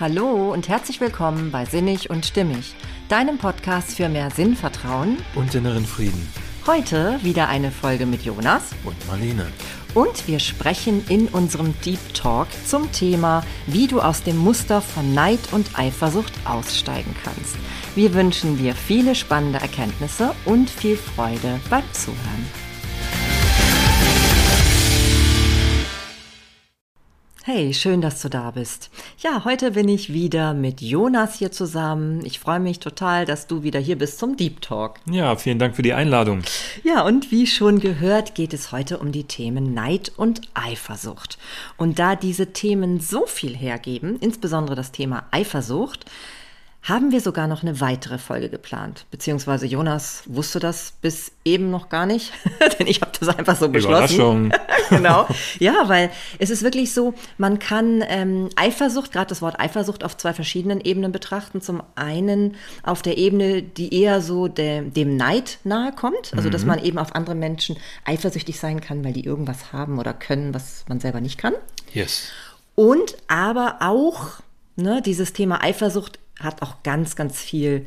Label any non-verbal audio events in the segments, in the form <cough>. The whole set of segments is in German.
Hallo und herzlich willkommen bei Sinnig und Stimmig, deinem Podcast für mehr Sinnvertrauen und inneren Frieden. Heute wieder eine Folge mit Jonas und Marlene. Und wir sprechen in unserem Deep Talk zum Thema, wie du aus dem Muster von Neid und Eifersucht aussteigen kannst. Wir wünschen dir viele spannende Erkenntnisse und viel Freude beim Zuhören. Hey, schön, dass du da bist. Ja, heute bin ich wieder mit Jonas hier zusammen. Ich freue mich total, dass du wieder hier bist zum Deep Talk. Ja, vielen Dank für die Einladung. Ja, und wie schon gehört, geht es heute um die Themen Neid und Eifersucht. Und da diese Themen so viel hergeben, insbesondere das Thema Eifersucht, haben wir sogar noch eine weitere Folge geplant. Beziehungsweise Jonas wusste das bis eben noch gar nicht, <laughs> denn ich habe das einfach so beschlossen. Überraschung. <laughs> genau. Ja, weil es ist wirklich so, man kann ähm, Eifersucht, gerade das Wort Eifersucht, auf zwei verschiedenen Ebenen betrachten. Zum einen auf der Ebene, die eher so de, dem Neid nahe kommt, also mhm. dass man eben auf andere Menschen eifersüchtig sein kann, weil die irgendwas haben oder können, was man selber nicht kann. Yes. Und aber auch ne, dieses Thema Eifersucht hat auch ganz, ganz viel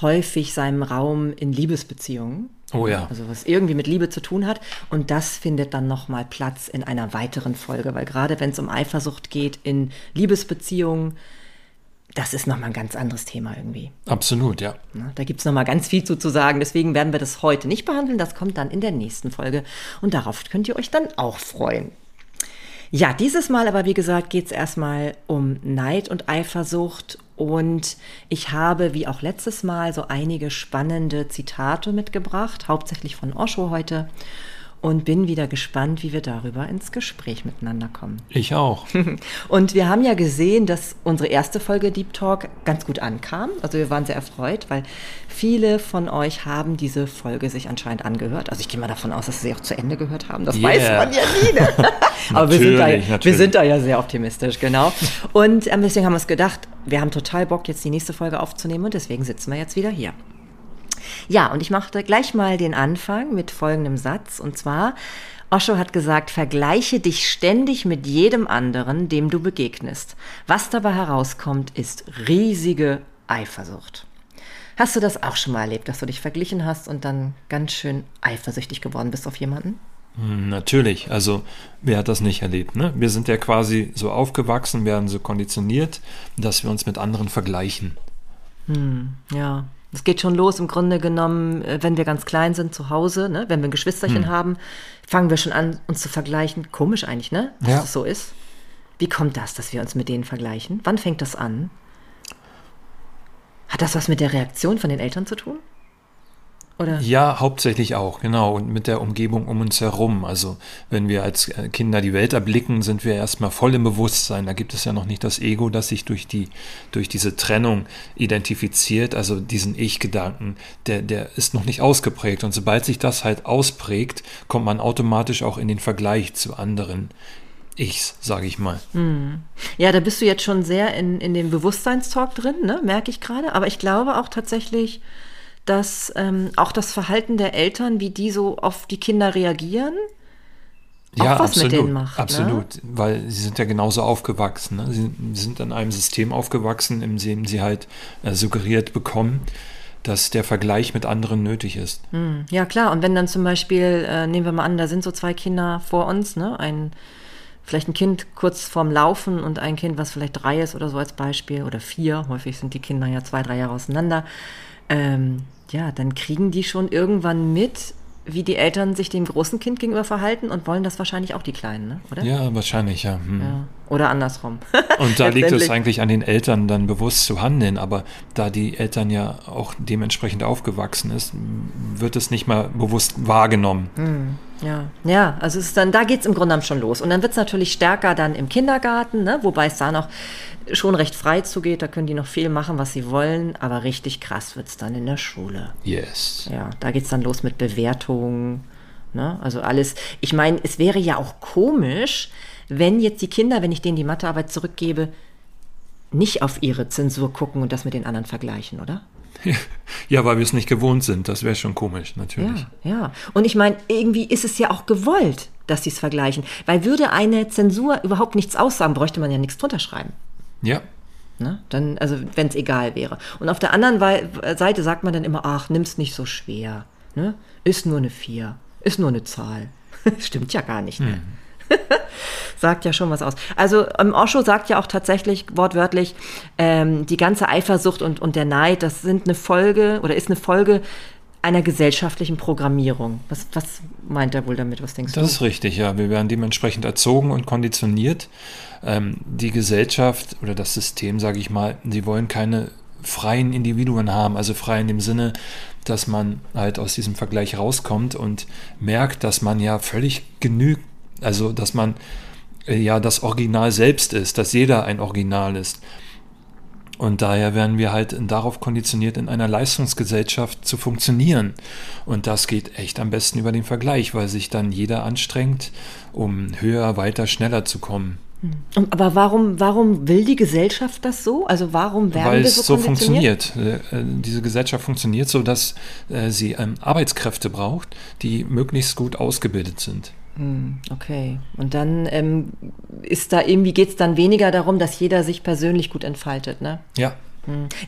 häufig seinen Raum in Liebesbeziehungen. Oh ja. Also was irgendwie mit Liebe zu tun hat. Und das findet dann nochmal Platz in einer weiteren Folge, weil gerade wenn es um Eifersucht geht in Liebesbeziehungen, das ist nochmal ein ganz anderes Thema irgendwie. Absolut, ja. Da gibt es nochmal ganz viel zu, zu sagen. Deswegen werden wir das heute nicht behandeln. Das kommt dann in der nächsten Folge. Und darauf könnt ihr euch dann auch freuen. Ja, dieses Mal aber, wie gesagt, geht es erstmal um Neid und Eifersucht und ich habe, wie auch letztes Mal, so einige spannende Zitate mitgebracht, hauptsächlich von Osho heute. Und bin wieder gespannt, wie wir darüber ins Gespräch miteinander kommen. Ich auch. <laughs> Und wir haben ja gesehen, dass unsere erste Folge Deep Talk ganz gut ankam. Also wir waren sehr erfreut, weil viele von euch haben diese Folge sich anscheinend angehört. Also ich gehe mal davon aus, dass sie auch zu Ende gehört haben. Das yeah. weiß man ja nie. Ne? <laughs> Aber wir sind, da, wir sind da ja sehr optimistisch, genau. Und ähm, deswegen haben wir uns gedacht, wir haben total Bock, jetzt die nächste Folge aufzunehmen und deswegen sitzen wir jetzt wieder hier. Ja, und ich machte gleich mal den Anfang mit folgendem Satz und zwar, Osho hat gesagt, vergleiche dich ständig mit jedem anderen, dem du begegnest. Was dabei herauskommt, ist riesige Eifersucht. Hast du das auch schon mal erlebt, dass du dich verglichen hast und dann ganz schön eifersüchtig geworden bist auf jemanden? Hm, natürlich, also wer hat das nicht erlebt? Ne? Wir sind ja quasi so aufgewachsen, werden so konditioniert, dass wir uns mit anderen vergleichen. Hm, ja, es geht schon los im Grunde genommen, äh, wenn wir ganz klein sind zu Hause, ne? wenn wir ein Geschwisterchen hm. haben, fangen wir schon an, uns zu vergleichen. Komisch eigentlich, ne? Dass ja. das so ist. Wie kommt das, dass wir uns mit denen vergleichen? Wann fängt das an? Hat das was mit der Reaktion von den Eltern zu tun? Oder? Ja, hauptsächlich auch, genau. Und mit der Umgebung um uns herum. Also wenn wir als äh, Kinder die Welt erblicken, sind wir erstmal voll im Bewusstsein. Da gibt es ja noch nicht das Ego, das sich durch, die, durch diese Trennung identifiziert. Also diesen Ich-Gedanken, der, der ist noch nicht ausgeprägt. Und sobald sich das halt ausprägt, kommt man automatisch auch in den Vergleich zu anderen. Ichs, sage ich mal. Hm. Ja, da bist du jetzt schon sehr in, in dem Bewusstseinstalk drin, ne? merke ich gerade. Aber ich glaube auch tatsächlich, dass ähm, auch das Verhalten der Eltern, wie die so auf die Kinder reagieren, ja, was absolut, mit denen macht. Ne? Absolut, ne? weil sie sind ja genauso aufgewachsen. Ne? Sie sind in einem System aufgewachsen, in dem sie halt äh, suggeriert bekommen, dass der Vergleich mit anderen nötig ist. Hm, ja, klar. Und wenn dann zum Beispiel, äh, nehmen wir mal an, da sind so zwei Kinder vor uns, ne? ein vielleicht ein Kind kurz vorm Laufen und ein Kind, was vielleicht drei ist oder so als Beispiel, oder vier, häufig sind die Kinder ja zwei, drei Jahre auseinander. Ähm, ja, dann kriegen die schon irgendwann mit, wie die Eltern sich dem großen Kind gegenüber verhalten und wollen das wahrscheinlich auch die Kleinen, ne? oder? Ja, wahrscheinlich, ja. Hm. ja. Oder andersrum. <laughs> und da liegt es eigentlich an den Eltern, dann bewusst zu handeln. Aber da die Eltern ja auch dementsprechend aufgewachsen ist, wird es nicht mal bewusst wahrgenommen. Hm. Ja, ja, also es ist dann, da geht es im Grunde genommen schon los. Und dann wird es natürlich stärker dann im Kindergarten, ne? wobei es da noch schon recht frei zugeht, da können die noch viel machen, was sie wollen, aber richtig krass wird es dann in der Schule. Yes. Ja, da geht es dann los mit Bewertungen, ne? also alles. Ich meine, es wäre ja auch komisch, wenn jetzt die Kinder, wenn ich denen die Mathearbeit zurückgebe, nicht auf ihre Zensur gucken und das mit den anderen vergleichen, oder? <laughs> Ja, weil wir es nicht gewohnt sind. Das wäre schon komisch, natürlich. Ja, ja. Und ich meine, irgendwie ist es ja auch gewollt, dass sie es vergleichen. Weil würde eine Zensur überhaupt nichts aussagen, bräuchte man ja nichts drunter schreiben. Ja. Ne? Dann, also wenn es egal wäre. Und auf der anderen Seite sagt man dann immer, ach, nimm's nicht so schwer. Ne? Ist nur eine 4, ist nur eine Zahl. <laughs> Stimmt ja gar nicht. Ne? Mhm. <laughs> sagt ja schon was aus. Also ähm, Osho sagt ja auch tatsächlich wortwörtlich, ähm, die ganze Eifersucht und, und der Neid, das sind eine Folge oder ist eine Folge einer gesellschaftlichen Programmierung. Was, was meint er wohl damit? Was denkst das du? Das ist richtig, ja. Wir werden dementsprechend erzogen und konditioniert. Ähm, die Gesellschaft oder das System, sage ich mal, sie wollen keine freien Individuen haben, also frei in dem Sinne, dass man halt aus diesem Vergleich rauskommt und merkt, dass man ja völlig genügt, also dass man äh, ja das Original selbst ist, dass jeder ein Original ist. Und daher werden wir halt darauf konditioniert, in einer Leistungsgesellschaft zu funktionieren. Und das geht echt am besten über den Vergleich, weil sich dann jeder anstrengt, um höher, weiter, schneller zu kommen. Hm. Aber warum, warum will die Gesellschaft das so? Also warum werden Weil wir so es so funktioniert. Äh, äh, diese Gesellschaft funktioniert so, dass sie ähm, Arbeitskräfte braucht, die möglichst gut ausgebildet sind. Hm, okay. Und dann ähm, ist da irgendwie geht es dann weniger darum, dass jeder sich persönlich gut entfaltet, ne? Ja.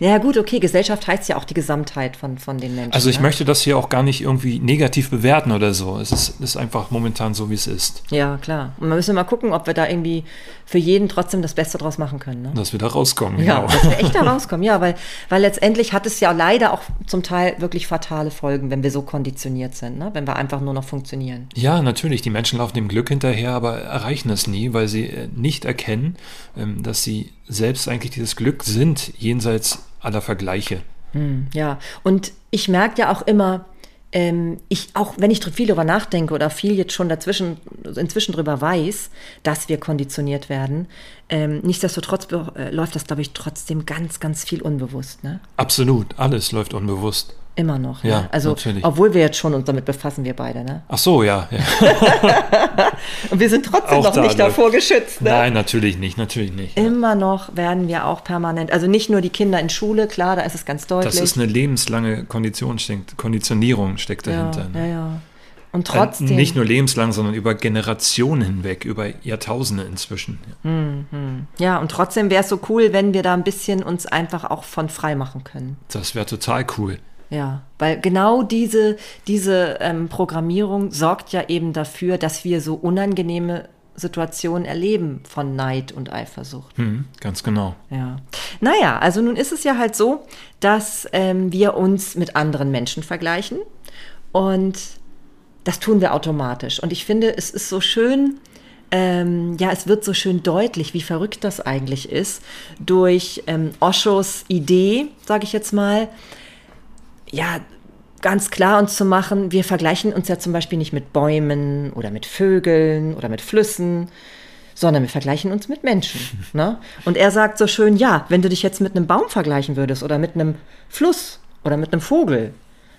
Ja gut, okay, Gesellschaft heißt ja auch die Gesamtheit von, von den Menschen. Also ich ne? möchte das hier auch gar nicht irgendwie negativ bewerten oder so. Es ist, ist einfach momentan so, wie es ist. Ja, klar. Und wir müssen mal gucken, ob wir da irgendwie für jeden trotzdem das Beste draus machen können. Ne? Dass wir da rauskommen, ja, genau. dass wir echt da <laughs> rauskommen, ja, weil, weil letztendlich hat es ja leider auch zum Teil wirklich fatale Folgen, wenn wir so konditioniert sind, ne? wenn wir einfach nur noch funktionieren. Ja, natürlich. Die Menschen laufen dem Glück hinterher, aber erreichen es nie, weil sie äh, nicht erkennen, ähm, dass sie selbst eigentlich dieses Glück sind, jenseits aller Vergleiche. Hm, ja, und ich merke ja auch immer, ähm, ich auch wenn ich viel darüber nachdenke oder viel jetzt schon dazwischen inzwischen darüber weiß, dass wir konditioniert werden, ähm, nichtsdestotrotz äh, läuft das glaube ich trotzdem ganz ganz viel unbewusst. Ne? Absolut, alles läuft unbewusst. Immer noch. Ja, ne? also natürlich. obwohl wir jetzt schon uns damit befassen, wir beide, ne? Ach so, ja. ja. <laughs> und wir sind trotzdem auch noch da, nicht davor geschützt. Ne? Nein, natürlich nicht, natürlich nicht. Immer noch werden wir auch permanent, also nicht nur die Kinder in Schule, klar, da ist es ganz deutlich. Das ist eine lebenslange Kondition steckt, Konditionierung steckt dahinter. Ja, ne? ja, ja. Und trotzdem. Nicht nur lebenslang, sondern über Generationen hinweg, über Jahrtausende inzwischen. Ja, mhm. ja und trotzdem wäre es so cool, wenn wir da ein bisschen uns einfach auch von frei machen können. Das wäre total cool. Ja, weil genau diese, diese ähm, Programmierung sorgt ja eben dafür, dass wir so unangenehme Situationen erleben von Neid und Eifersucht. Hm, ganz genau. Ja. Naja, also nun ist es ja halt so, dass ähm, wir uns mit anderen Menschen vergleichen und das tun wir automatisch. Und ich finde, es ist so schön, ähm, ja, es wird so schön deutlich, wie verrückt das eigentlich ist, durch ähm, Oshos Idee, sage ich jetzt mal, ja, ganz klar uns zu machen, wir vergleichen uns ja zum Beispiel nicht mit Bäumen oder mit Vögeln oder mit Flüssen, sondern wir vergleichen uns mit Menschen. <laughs> Ne? Und er sagt so schön, ja, wenn du dich jetzt mit einem Baum vergleichen würdest oder mit einem Fluss oder mit einem Vogel,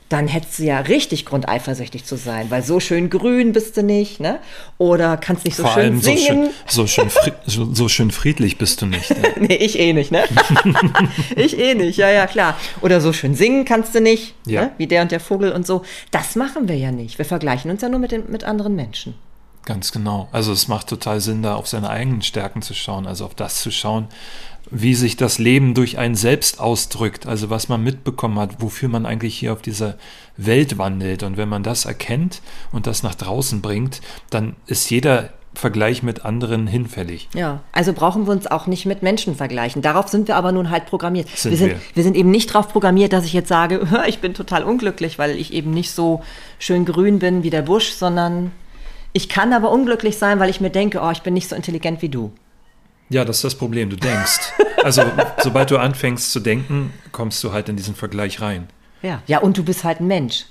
dann hättest du ja richtig Grund, eifersüchtig zu sein, weil so schön grün bist du nicht, ne? Oder kannst nicht so Vor schön singen. So schön, so, schön so, so, schön friedlich bist du nicht. Ne? <laughs> nee, ich eh nicht, ne? <laughs> ich eh nicht, ja, ja, klar. Oder so schön singen kannst du nicht, ja. ne? wie der und der Vogel und so. Das machen wir ja nicht. Wir vergleichen uns ja nur mit, den, mit anderen Menschen. Ganz genau. Also es macht total Sinn, da auf seine eigenen Stärken zu schauen, also auf das zu schauen, wie sich das Leben durch einen selbst ausdrückt, also was man mitbekommen hat, wofür man eigentlich hier auf dieser Welt wandelt. Und wenn man das erkennt und das nach draußen bringt, dann ist jeder Vergleich mit anderen hinfällig. Ja, also brauchen wir uns auch nicht mit Menschen vergleichen. Darauf sind wir aber nun halt programmiert. Sind wir, sind, wir. wir sind eben nicht darauf programmiert, dass ich jetzt sage, <laughs> ich bin total unglücklich, weil ich eben nicht so schön grün bin wie der Busch, sondern ich kann aber unglücklich sein, weil ich mir denke, oh, ich bin nicht so intelligent wie du. Ja, das ist das Problem. Du denkst. Also, <laughs> sobald du anfängst zu denken, kommst du halt in diesen Vergleich rein. Ja, ja, und du bist halt ein Mensch.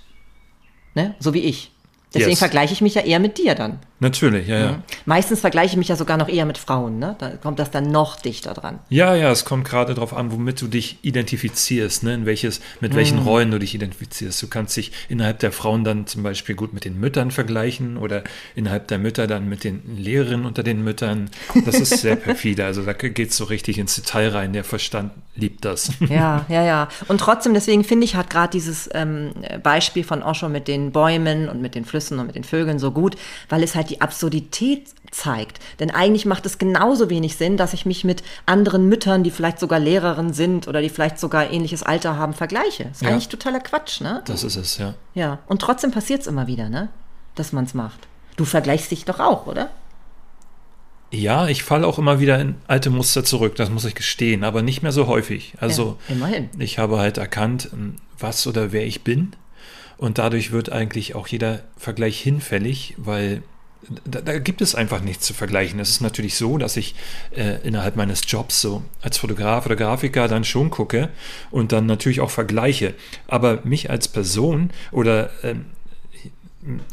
Ne? So wie ich. Deswegen yes. vergleiche ich mich ja eher mit dir dann. Natürlich, ja, ja. Mhm. Meistens vergleiche ich mich ja sogar noch eher mit Frauen, ne? Da kommt das dann noch dichter dran. Ja, ja, es kommt gerade darauf an, womit du dich identifizierst, ne? In welches, mit mhm. welchen Rollen du dich identifizierst. Du kannst dich innerhalb der Frauen dann zum Beispiel gut mit den Müttern vergleichen oder innerhalb der Mütter dann mit den Lehrerinnen unter den Müttern. Das ist sehr <laughs> perfide. Also da geht es so richtig ins Detail rein. Der Verstand liebt das. Ja, ja, ja. Und trotzdem, deswegen finde ich, hat gerade dieses ähm, Beispiel von Osho mit den Bäumen und mit den Flüssen Nüssen und mit den Vögeln so gut, weil es halt die Absurdität zeigt. Denn eigentlich macht es genauso wenig Sinn, dass ich mich mit anderen Müttern, die vielleicht sogar Lehrerinnen sind oder die vielleicht sogar ähnliches Alter haben, vergleiche. Das ist ja. eigentlich totaler Quatsch, ne? Das ist es, ja. Ja, und trotzdem passiert es immer wieder, ne? Dass man es macht. Du vergleichst dich doch auch, oder? Ja, ich falle auch immer wieder in alte Muster zurück, das muss ich gestehen, aber nicht mehr so häufig. Also ja, immerhin. ich habe halt erkannt, was oder wer ich bin. Und dadurch wird eigentlich auch jeder Vergleich hinfällig, weil da, da, gibt es einfach nichts zu vergleichen. Es ist natürlich so, dass ich äh, innerhalb meines Jobs so als Fotograf oder Grafiker dann schon gucke und dann natürlich auch vergleiche. Aber mich als Person oder ähm,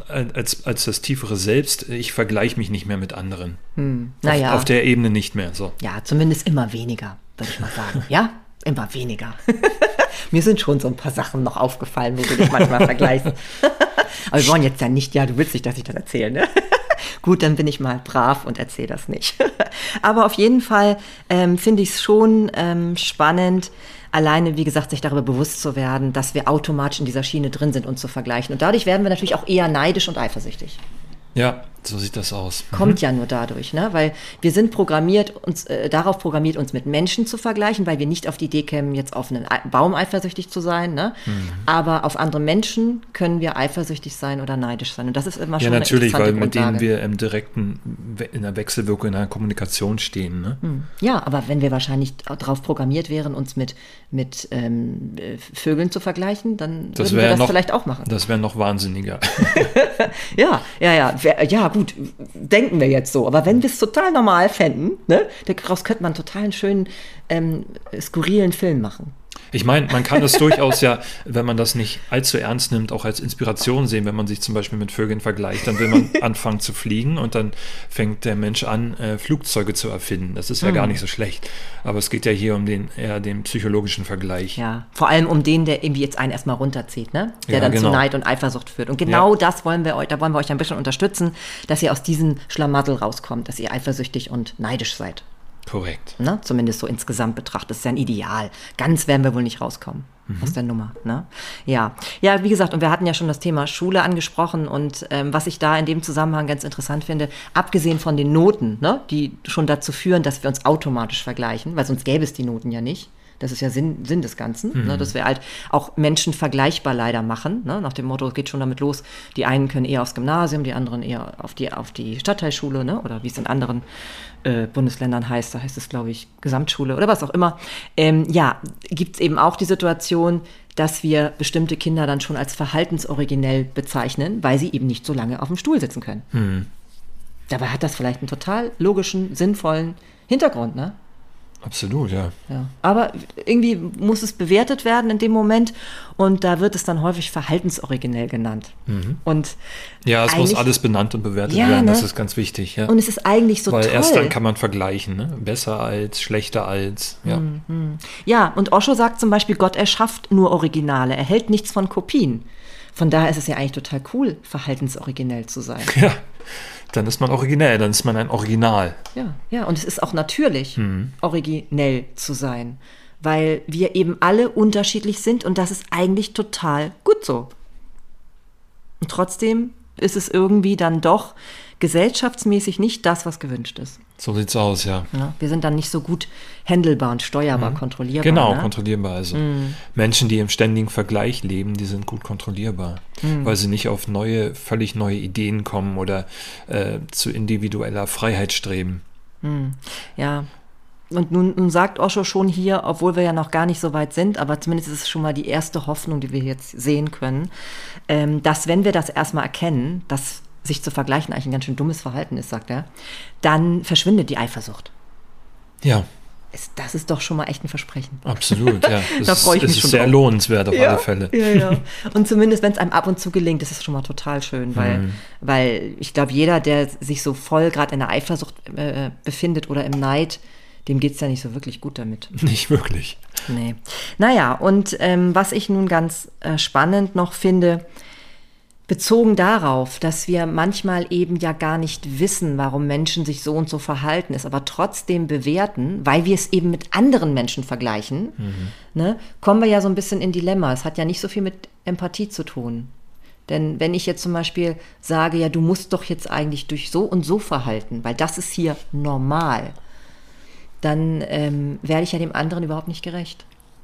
als, als das tiefere Selbst, ich vergleiche mich nicht mehr mit anderen. Hm. Naja. Auf, auf, der Ebene nicht mehr. So. Ja, zumindest immer weniger, würde ich mal sagen. ja, immer weniger. <laughs> Mir sind schon so ein paar Sachen noch aufgefallen, wo du dich manchmal <laughs> vergleichst. Aber wir wollen jetzt ja nicht, ja, du willst nicht, dass ich das erzähle, ne? <laughs> Gut, dann bin ich mal brav und erzähle das nicht. Aber auf jeden Fall ähm, finde ich es schon ähm, spannend, alleine, wie gesagt, sich darüber bewusst zu werden, dass wir automatisch in dieser Schiene drin sind und zu vergleichen. Und dadurch werden wir natürlich auch eher neidisch und eifersüchtig. Ja, so sieht das aus. Mhm. Kommt ja nur dadurch, ne? weil wir sind programmiert, uns äh, darauf programmiert, uns mit Menschen zu vergleichen, weil wir nicht auf die Idee kämen, jetzt auf einen Baum eifersüchtig zu sein. Ne? Mhm. Aber auf andere Menschen können wir eifersüchtig sein oder neidisch sein. Und das ist immer schon Ja, natürlich, weil mit denen wir im direkten, in der Wechselwirkung, in der Kommunikation stehen. Ne? Mhm. Ja, aber wenn wir wahrscheinlich darauf programmiert wären, uns mit, mit ähm, Vögeln zu vergleichen, dann das würden wir das noch, vielleicht auch machen. Das wäre noch wahnsinniger. <laughs> ja, ja, ja. Ja, gut, denken wir jetzt so. Aber wenn wir es total normal fänden, ne, daraus könnte man einen total schönen, ähm, skurrilen Film machen. Ich meine, man kann das <laughs> durchaus ja, wenn man das nicht allzu ernst nimmt, auch als Inspiration sehen, wenn man sich zum Beispiel mit Vögeln vergleicht. Dann will man <laughs> anfangen zu fliegen und dann fängt der Mensch an, äh, Flugzeuge zu erfinden. Das ist ja mhm. gar nicht so schlecht. Aber es geht ja hier um den eher den psychologischen Vergleich. Ja, vor allem um den, der irgendwie jetzt einen erstmal runterzieht, ne? Der ja, dann genau. zu Neid und Eifersucht führt. Und genau ja. das wollen wir euch, da wollen wir euch ein bisschen unterstützen, dass ihr aus diesem Schlamassel rauskommt, dass ihr eifersüchtig und neidisch seid. Korrekt. Ne? Zumindest so insgesamt betrachtet. Das ist ja ein Ideal. Ganz werden wir wohl nicht rauskommen mhm. aus der Nummer. Ne? Ja. ja, wie gesagt, und wir hatten ja schon das Thema Schule angesprochen und ähm, was ich da in dem Zusammenhang ganz interessant finde, abgesehen von den Noten, ne, die schon dazu führen, dass wir uns automatisch vergleichen, weil sonst gäbe es die Noten ja nicht. Das ist ja Sinn, Sinn des Ganzen, ne, mhm. ne, dass wir halt auch Menschen vergleichbar leider machen. Ne, nach dem Motto, es geht schon damit los, die einen können eher aufs Gymnasium, die anderen eher auf die, auf die Stadtteilschule, ne, oder wie es in anderen äh, Bundesländern heißt, da heißt es, glaube ich, Gesamtschule oder was auch immer. Ähm, ja, gibt es eben auch die Situation, dass wir bestimmte Kinder dann schon als verhaltensoriginell bezeichnen, weil sie eben nicht so lange auf dem Stuhl sitzen können. Mhm. Dabei hat das vielleicht einen total logischen, sinnvollen Hintergrund, ne? Absolut, ja. ja. Aber irgendwie muss es bewertet werden in dem Moment und da wird es dann häufig verhaltensoriginell genannt. Mhm. Und ja, es muss alles benannt und bewertet ja, werden, ne? das ist ganz wichtig. Ja. Und es ist eigentlich so Weil toll. erst dann kann man vergleichen, ne? besser als, schlechter als. Ja. Mhm. ja, und Osho sagt zum Beispiel, Gott erschafft nur Originale, er hält nichts von Kopien. Von daher ist es ja eigentlich total cool, verhaltensoriginell zu sein. <laughs> Ja dann ist man originell, dann ist man ein Original. Ja, ja, und es ist auch natürlich, mhm. originell zu sein, weil wir eben alle unterschiedlich sind und das ist eigentlich total gut so. Und trotzdem ist es irgendwie dann doch gesellschaftsmäßig nicht das, was gewünscht ist. So sieht's aus, ja. ja wir sind dann nicht so gut händelbar und steuerbar, mhm. kontrollierbar. Genau, ne? kontrollierbar. Also mhm. Menschen, die im ständigen Vergleich leben, die sind gut kontrollierbar, mhm. weil sie nicht auf neue, völlig neue Ideen kommen oder äh, zu individueller Freiheit streben. Mhm. Ja, und nun, nun, sagt Osho schon hier, obwohl wir ja noch gar nicht so weit sind, aber zumindest ist es schon mal die erste Hoffnung, die wir jetzt sehen können, ähm, dass wenn wir das erstmal erkennen, dass sich zu vergleichen eigentlich ein ganz schön dummes Verhalten ist, sagt er, dann verschwindet die Eifersucht. Ja. Das ist doch schon mal echt ein Versprechen. Absolut, ja. <laughs> da freue ich mich ist schon. sehr drauf. lohnenswert auf ja, alle Fälle. Ja, ja. Und zumindest, wenn es einem ab und zu gelingt, ist es schon mal total schön, weil, mhm. weil ich glaube, jeder, der sich so voll gerade in der Eifersucht äh, befindet oder im Neid, dem geht es ja nicht so wirklich gut damit. <laughs> Nicht wirklich. Nee. Naja, und ähm, was ich nun ganz äh, spannend noch finde, bezogen darauf, dass wir manchmal eben ja gar nicht wissen, warum Menschen sich so und so verhalten, es aber trotzdem bewerten, weil wir es eben mit anderen Menschen vergleichen, mhm. ne, kommen wir ja so ein bisschen in Dilemma. Es hat ja nicht so viel mit Empathie zu tun. Denn wenn ich jetzt zum Beispiel sage, ja, du musst doch jetzt eigentlich durch so und so verhalten, weil das ist hier normal, dann ähm, werde ich ja dem anderen überhaupt nicht gerecht.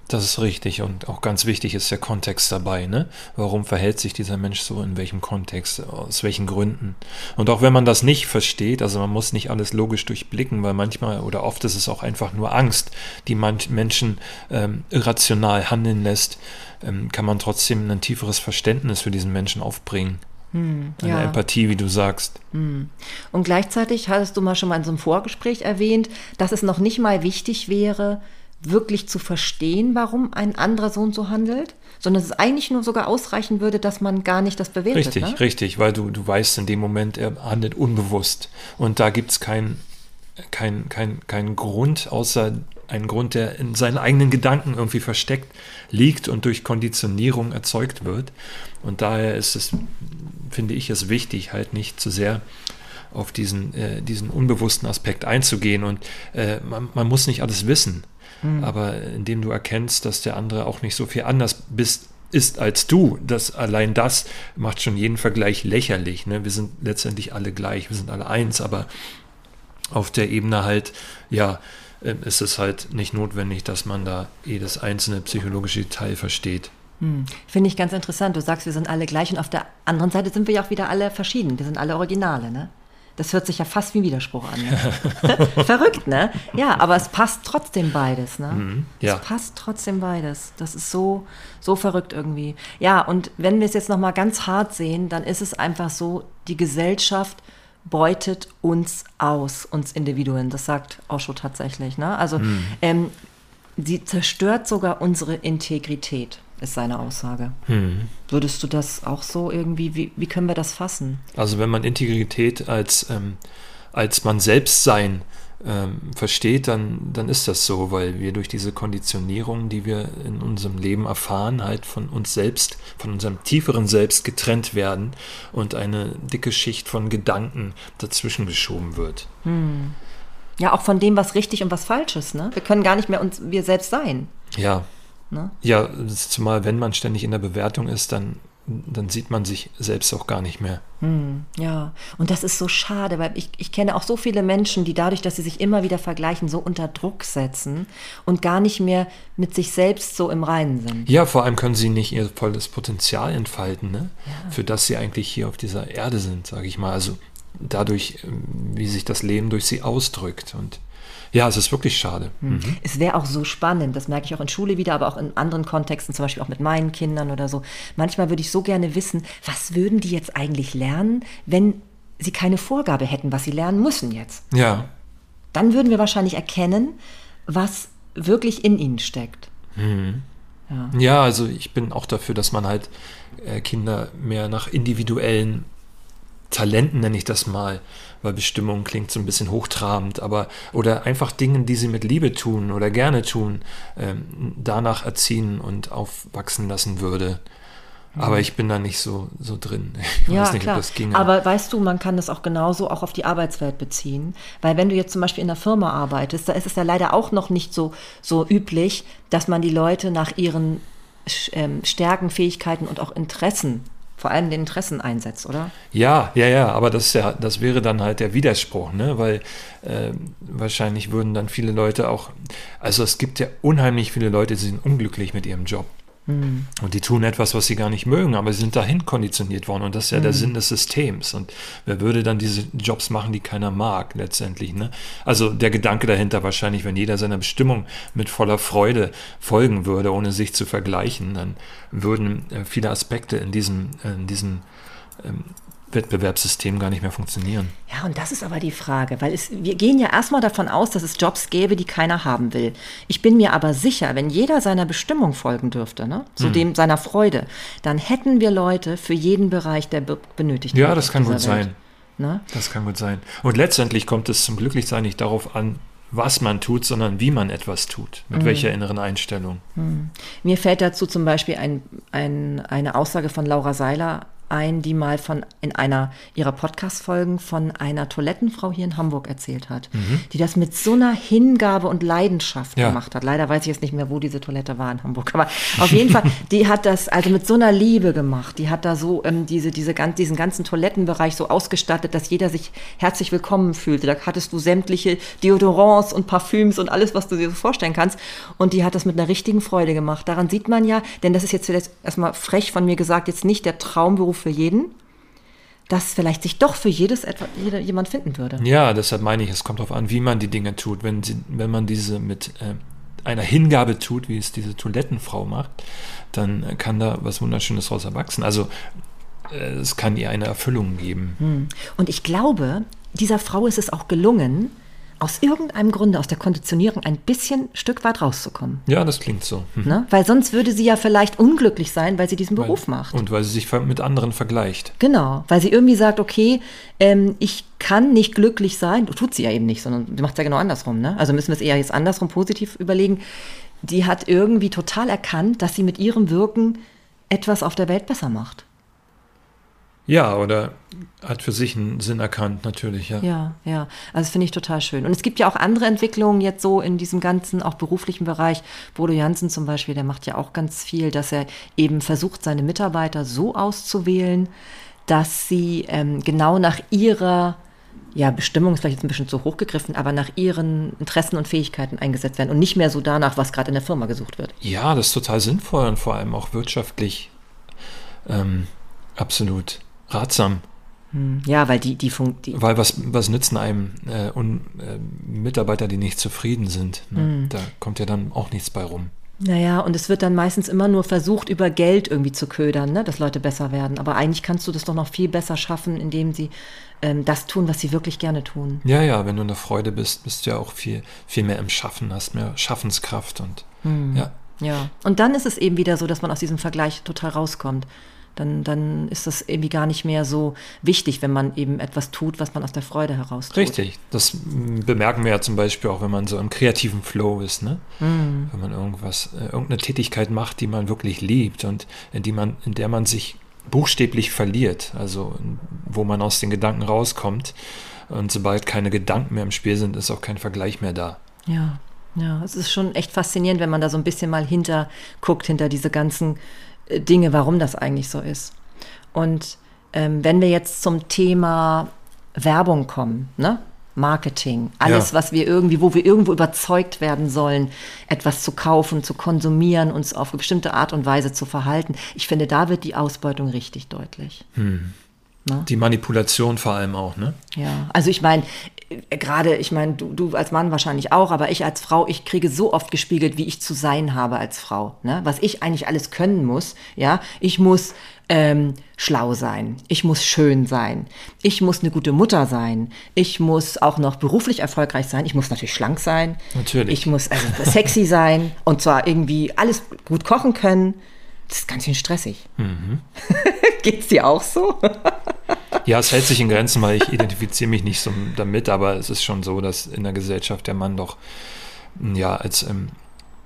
Das ist richtig und auch ganz wichtig ist der Kontext dabei. Ne? Warum verhält sich dieser Mensch so, in welchem Kontext, aus welchen Gründen? Und auch wenn man das nicht versteht, also man muss nicht alles logisch durchblicken, weil manchmal oder oft ist es auch einfach nur Angst, die manch Menschen ähm, irrational handeln lässt, ähm, kann man trotzdem ein tieferes Verständnis für diesen Menschen aufbringen. Hm, Eine ja. Empathie, wie du sagst. Hm. Und gleichzeitig hattest du mal schon mal in so einem Vorgespräch erwähnt, dass es noch nicht mal wichtig wäre, wirklich zu verstehen, warum ein anderer so und so handelt, sondern dass es eigentlich nur sogar ausreichen würde, dass man gar nicht das bewertet. Richtig, ne? richtig, weil du, du weißt in dem Moment, er handelt unbewusst. Und da gibt es keinen kein, kein, kein Grund, außer einen Grund, der in seinen eigenen Gedanken irgendwie versteckt liegt und durch Konditionierung erzeugt wird. Und daher ist es, finde ich, es wichtig, halt nicht zu sehr auf diesen, äh, diesen unbewussten Aspekt einzugehen. Und äh, man, man muss nicht alles wissen. Mhm. Aber indem du erkennst, dass der andere auch nicht so viel anders bist, ist als du, das allein das macht schon jeden Vergleich lächerlich. Ne? Wir sind letztendlich alle gleich, wir sind alle eins, aber auf der Ebene halt, ja, äh, ist es halt nicht notwendig, dass man da jedes einzelne psychologische Detail versteht. Hm. Finde ich ganz interessant. Du sagst, wir sind alle gleich und auf der anderen Seite sind wir ja auch wieder alle verschieden. Wir sind alle Originale, ne? Das hört sich ja fast wie ein Widerspruch an. Ne? <laughs> Verrückt, ne? Ja, aber es passt trotzdem beides, ne? Mhm, ja. Es passt trotzdem beides. Das ist so, so verrückt irgendwie. Ja, und wenn wir es jetzt nochmal ganz hart sehen, dann ist es einfach so, die Gesellschaft beutet uns aus, uns Individuen. Das sagt Osho tatsächlich, ne? Also, mhm. ähm, sie zerstört sogar unsere Integrität ist seine Aussage. Hm. Würdest du das auch so irgendwie, wie, wie können wir das fassen? Also wenn man Integrität als, ähm, als man selbst sein ähm, versteht, dann, dann ist das so, weil wir durch diese Konditionierung, die wir in unserem Leben erfahren, halt von uns selbst, von unserem tieferen Selbst getrennt werden und eine dicke Schicht von Gedanken dazwischen geschoben wird. Hm. Ja, auch von dem, was richtig und was falsch ist. Ne? Wir können gar nicht mehr uns wir selbst sein. Ja, Ne? Ja, zumal wenn man ständig in der Bewertung ist, dann, dann sieht man sich selbst auch gar nicht mehr. Hm, ja, und das ist so schade, weil ich, ich kenne auch so viele Menschen, die dadurch, dass sie sich immer wieder vergleichen, so unter Druck setzen und gar nicht mehr mit sich selbst so im Reinen sind. Ja, vor allem können sie nicht ihr volles Potenzial entfalten, ne? Ja. für das sie eigentlich hier auf dieser Erde sind, sage ich mal. Also dadurch, wie sich das Leben durch sie ausdrückt und ja, es ist wirklich schade. Hm. Mhm. Es wäre auch so spannend, das merke ich auch in Schule wieder, aber auch in anderen Kontexten, zum Beispiel auch mit meinen Kindern oder so. Manchmal würde ich so gerne wissen, was würden die jetzt eigentlich lernen, wenn sie keine Vorgabe hätten, was sie lernen müssen jetzt. Ja. Dann würden wir wahrscheinlich erkennen, was wirklich in ihnen steckt. Mhm. Ja. ja. also ich bin auch dafür, dass man halt äh, Kinder mehr nach individuellen Talenten, nenne ich das mal, weil Bestimmung klingt so ein bisschen hochtrabend, aber oder einfach Dingen, die sie mit Liebe tun oder gerne tun, ähm, danach erziehen und aufwachsen lassen würde. Aber ich bin da nicht so, so drin. <laughs> Ich ja, weiß nicht, klar. ob das ginge. Aber weißt du, man kann das auch genauso auch auf die Arbeitswelt beziehen. Weil wenn du jetzt zum Beispiel in einer Firma arbeitest, da ist es ja leider auch noch nicht so, so üblich, dass man die Leute nach ihren ähm, Stärken, Fähigkeiten und auch Interessen vor allem den Interessen einsetzt, oder? Ja, ja, ja, aber das, ja, das wäre dann halt der Widerspruch, ne? weil äh, wahrscheinlich würden dann viele Leute auch, also es gibt ja unheimlich viele Leute, die sind unglücklich mit ihrem Job. Mhm. Und die tun etwas, was sie gar nicht mögen, aber sie sind dahin konditioniert worden. Und das ist ja mhm. der Sinn des Systems. Und wer würde dann diese Jobs machen, die keiner mag, letztendlich? Ne? Also der Gedanke dahinter wahrscheinlich, wenn jeder seiner Bestimmung mit voller Freude folgen würde, ohne sich zu vergleichen, dann würden äh, viele Aspekte in diesem, in diesem ähm, Wettbewerbssystem gar nicht mehr funktionieren. Ja, und das ist aber die Frage, weil es, wir gehen ja erstmal davon aus, dass es Jobs gäbe, die keiner haben will. Ich bin mir aber sicher, wenn jeder seiner Bestimmung folgen dürfte, ne, zu hm. dem seiner Freude, dann hätten wir Leute für jeden Bereich, der be benötigt wird. Ja, das kann gut Welt. sein. Ne? Das kann gut sein. Und letztendlich kommt es zum Glücklichsein nicht darauf an, was man tut, sondern wie man etwas tut, mit mhm. welcher inneren Einstellung. Mhm. Mir fällt dazu zum Beispiel ein, ein, eine Aussage von Laura Seiler ein, die mal von in einer ihrer Podcast-Folgen von einer Toilettenfrau hier in Hamburg erzählt hat, mhm. die das mit so einer Hingabe und Leidenschaft ja. gemacht hat. Leider weiß ich jetzt nicht mehr, wo diese Toilette war in Hamburg, aber auf jeden Fall, <laughs> die hat das also mit so einer Liebe gemacht. Die hat da so ähm, diese, diese, diesen ganzen Toilettenbereich so ausgestattet, dass jeder sich herzlich willkommen fühlte. Da hattest du sämtliche Deodorants und Parfüms und alles, was du dir so vorstellen kannst. Und die hat das mit einer richtigen Freude gemacht. Daran sieht man ja, denn das ist jetzt vielleicht erstmal frech von mir gesagt, jetzt nicht der Traumberuf für jeden, dass vielleicht sich doch für jedes etwa, jeder, jemand finden würde. Ja, deshalb meine ich, es kommt darauf an, wie man die Dinge tut. Wenn, sie, wenn man diese mit äh, einer Hingabe tut, wie es diese Toilettenfrau macht, dann kann da was Wunderschönes daraus erwachsen. Also äh, es kann ihr eine Erfüllung geben. Hm. Und ich glaube, dieser Frau ist es auch gelungen, aus irgendeinem Grunde aus der Konditionierung ein bisschen Stück weit rauszukommen. Ja, das klingt so. Mhm. Ne? Weil sonst würde sie ja vielleicht unglücklich sein, weil sie diesen weil, Beruf macht. Und weil sie sich mit anderen vergleicht. Genau, weil sie irgendwie sagt, okay, ähm, ich kann nicht glücklich sein. Tut sie ja eben nicht, sondern sie macht es ja genau andersrum. Ne? Also müssen wir es eher jetzt andersrum positiv überlegen. Die hat irgendwie total erkannt, dass sie mit ihrem Wirken etwas auf der Welt besser macht. Ja, oder hat für sich einen Sinn erkannt, natürlich, ja. Ja, ja. Also das finde ich total schön. Und es gibt ja auch andere Entwicklungen jetzt so in diesem ganzen, auch beruflichen Bereich. Bodo Jansen zum Beispiel, der macht ja auch ganz viel, dass er eben versucht, seine Mitarbeiter so auszuwählen, dass sie ähm, genau nach ihrer ja, Bestimmung ist vielleicht jetzt ein bisschen zu hoch gegriffen, aber nach ihren Interessen und Fähigkeiten eingesetzt werden und nicht mehr so danach, was gerade in der Firma gesucht wird. Ja, das ist total sinnvoll und vor allem auch wirtschaftlich ähm, absolut ratsam. Hm. Ja, weil die, die, Fun die Weil was, was nützen einem äh, un, äh, Mitarbeiter, die nicht zufrieden sind? Ne? Mhm. Da kommt ja dann auch nichts bei rum. Naja, und es wird dann meistens immer nur versucht, über Geld irgendwie zu ködern, ne? dass Leute besser werden. Aber eigentlich kannst du das doch noch viel besser schaffen, indem sie ähm, das tun, was sie wirklich gerne tun. Ja, ja, wenn du in der Freude bist, bist du ja auch viel, viel mehr im Schaffen, hast mehr Schaffenskraft und mhm. ja. Ja, und dann ist es eben wieder so, dass man aus diesem Vergleich total rauskommt dann, dann ist das irgendwie gar nicht mehr so wichtig, wenn man eben etwas tut, was man aus der Freude heraus tut. Richtig, das bemerken wir ja zum Beispiel auch, wenn man so im kreativen Flow ist, ne? Mhm. Wenn man irgendwas, äh, irgendeine Tätigkeit macht, die man wirklich liebt und in, die man, in der man sich buchstäblich verliert, also wo man aus den Gedanken rauskommt. Und sobald keine Gedanken mehr im Spiel sind, ist auch kein Vergleich mehr da. Ja, ja, es ist schon echt faszinierend, wenn man da so ein bisschen mal hinter guckt, hinter diese ganzen Dinge, warum das eigentlich so ist. Und ähm, wenn wir jetzt zum Thema Werbung kommen, ne? Marketing, alles, ja. was wir irgendwie, wo wir irgendwo überzeugt werden sollen, etwas zu kaufen, zu konsumieren, uns auf eine bestimmte Art und Weise zu verhalten. Ich finde, da wird die Ausbeutung richtig deutlich. Hm. Ne? Die Manipulation vor allem auch, ne? Ja, also ich meine, gerade, ich meine, du, du als Mann wahrscheinlich auch, aber ich als Frau, ich kriege so oft gespiegelt, wie ich zu sein habe als Frau. Ne? Was ich eigentlich alles können muss. Ja, ich muss ähm, schlau sein, ich muss schön sein, ich muss eine gute Mutter sein, ich muss auch noch beruflich erfolgreich sein, ich muss natürlich schlank sein, natürlich. ich muss also sexy sein und zwar irgendwie alles gut kochen können. Das ist ganz schön stressig. Mhm. <laughs> Geht's dir auch so? <laughs> ja, es hält sich in Grenzen, weil ich identifiziere mich nicht so damit, aber es ist schon so, dass in der Gesellschaft der Mann doch ja als ähm,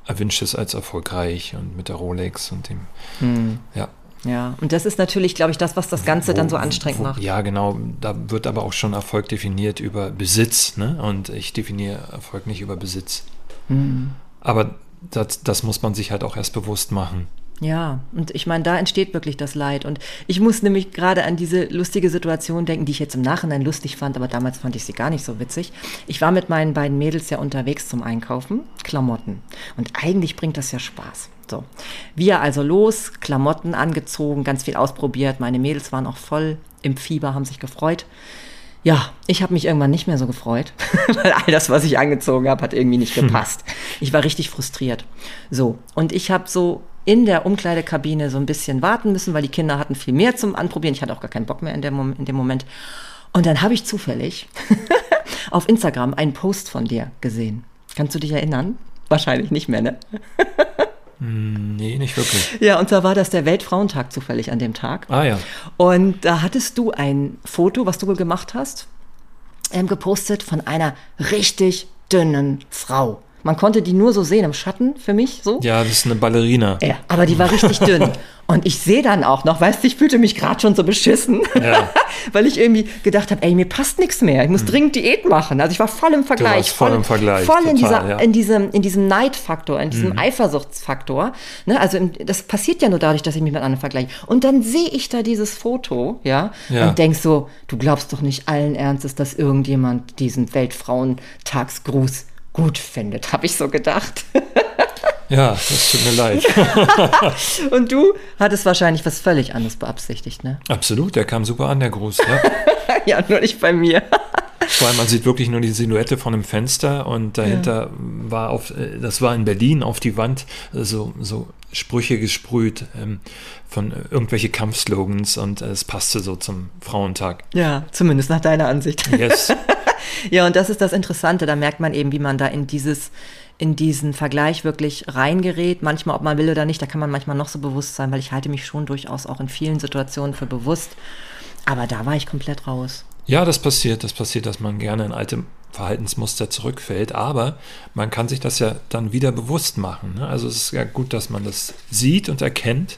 erwünscht ist als erfolgreich und mit der Rolex und dem mhm. ja. Ja, und das ist natürlich, glaube ich, das, was das Ganze wo, dann so anstrengend wo, macht. Ja, genau. Da wird aber auch schon Erfolg definiert über Besitz, ne? Und ich definiere Erfolg nicht über Besitz. Mhm. Aber das, das muss man sich halt auch erst bewusst machen. Ja, und ich meine, da entsteht wirklich das Leid. Und ich muss nämlich gerade an diese lustige Situation denken, die ich jetzt im Nachhinein lustig fand, aber damals fand ich sie gar nicht so witzig. Ich war mit meinen beiden Mädels ja unterwegs zum Einkaufen, Klamotten. Und eigentlich bringt das ja Spaß. So, wir also los, Klamotten angezogen, ganz viel ausprobiert. Meine Mädels waren auch voll im Fieber, haben sich gefreut. Ja, ich habe mich irgendwann nicht mehr so gefreut, <laughs> weil all das, was ich angezogen habe, hat irgendwie nicht <laughs> gepasst. Ich war richtig frustriert. So, und ich habe so in der Umkleidekabine so ein bisschen warten müssen, weil die Kinder hatten viel mehr zum Anprobieren. Ich hatte auch gar keinen Bock mehr in, der Mom in dem Moment. Und dann habe ich zufällig <laughs> auf Instagram einen Post von dir gesehen. Kannst du dich erinnern? Wahrscheinlich nicht mehr, ne? Hm, <laughs> nee, nicht wirklich. Ja, und zwar war das der Weltfrauentag zufällig an dem Tag. Ah ja. Und da hattest du ein Foto, was du wohl gemacht hast, ähm, gepostet von einer richtig dünnen Frau Man konnte die nur so sehen im Schatten für mich so. Ja, das ist eine Ballerina. Ja, aber die war richtig dünn. <laughs> Und ich sehe dann auch noch, weißt du, ich fühlte mich gerade schon so beschissen, ja. <laughs> weil ich irgendwie gedacht habe, ey, mir passt nichts mehr. Ich muss mhm. dringend Diät machen. Also ich war voll im Vergleich. voll, voll im Vergleich. Voll total, in, dieser, ja. in, diesem, in diesem Neidfaktor, in diesem mhm. Eifersuchtsfaktor. Ne? Also das passiert ja nur dadurch, dass ich mich mit anderen vergleiche. Und dann sehe ich da dieses Foto, ja, ja. und denk so, du glaubst doch nicht allen Ernstes, dass irgendjemand diesen Weltfrauentagsgruß gut findet, habe ich so gedacht. <laughs> Ja, das tut mir leid. <laughs> Und du hattest wahrscheinlich was völlig anderes beabsichtigt, ne? Absolut, der kam super an, der Gruß. Ja, <laughs> ja nur nicht bei mir. Vor allem, man sieht wirklich nur die Silhouette von einem Fenster und dahinter ja. war auf, äh, das war in Berlin auf die Wand äh, so, so Sprüche gesprüht ähm, von äh, irgendwelche Kampfslogans und äh, es passte so zum Frauentag. Ja, zumindest nach deiner Ansicht. Yes. Ja, und das ist das Interessante, da merkt man eben, wie man da in dieses in diesen Vergleich wirklich reingerät. Manchmal, ob man will oder nicht, da kann man manchmal noch so bewusst sein, weil ich halte mich schon durchaus auch in vielen Situationen für bewusst. Aber da war ich komplett raus. Ja, das passiert. Das passiert, dass man gerne in alte Verhaltensmuster zurückfällt. Aber man kann sich das ja dann wieder bewusst machen. Ne? Also es ist ja gut, dass man das sieht und erkennt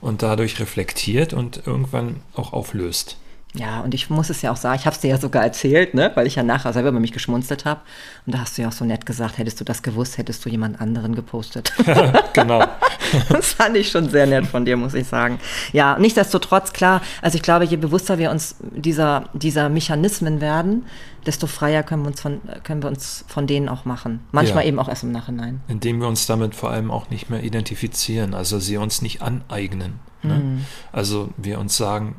und dadurch reflektiert und irgendwann auch auflöst. Ja, und ich muss es ja auch sagen, ich habe es dir ja sogar erzählt, ne? weil ich ja nachher selber über mich geschmunzelt habe. Und da hast du ja auch so nett gesagt, hättest du das gewusst, hättest du jemand anderen gepostet. <laughs> genau. <laughs> das fand ich schon sehr nett von dir, muss ich sagen. Ja, nichtsdestotrotz, klar, also ich glaube, je bewusster wir uns dieser, dieser Mechanismen werden, desto freier können wir uns von, können wir uns von denen auch machen. Manchmal ja. eben auch erst im Nachhinein. Indem wir uns damit vor allem auch nicht mehr identifizieren, also sie uns nicht aneignen. Ne? Mhm. Also wir uns sagen,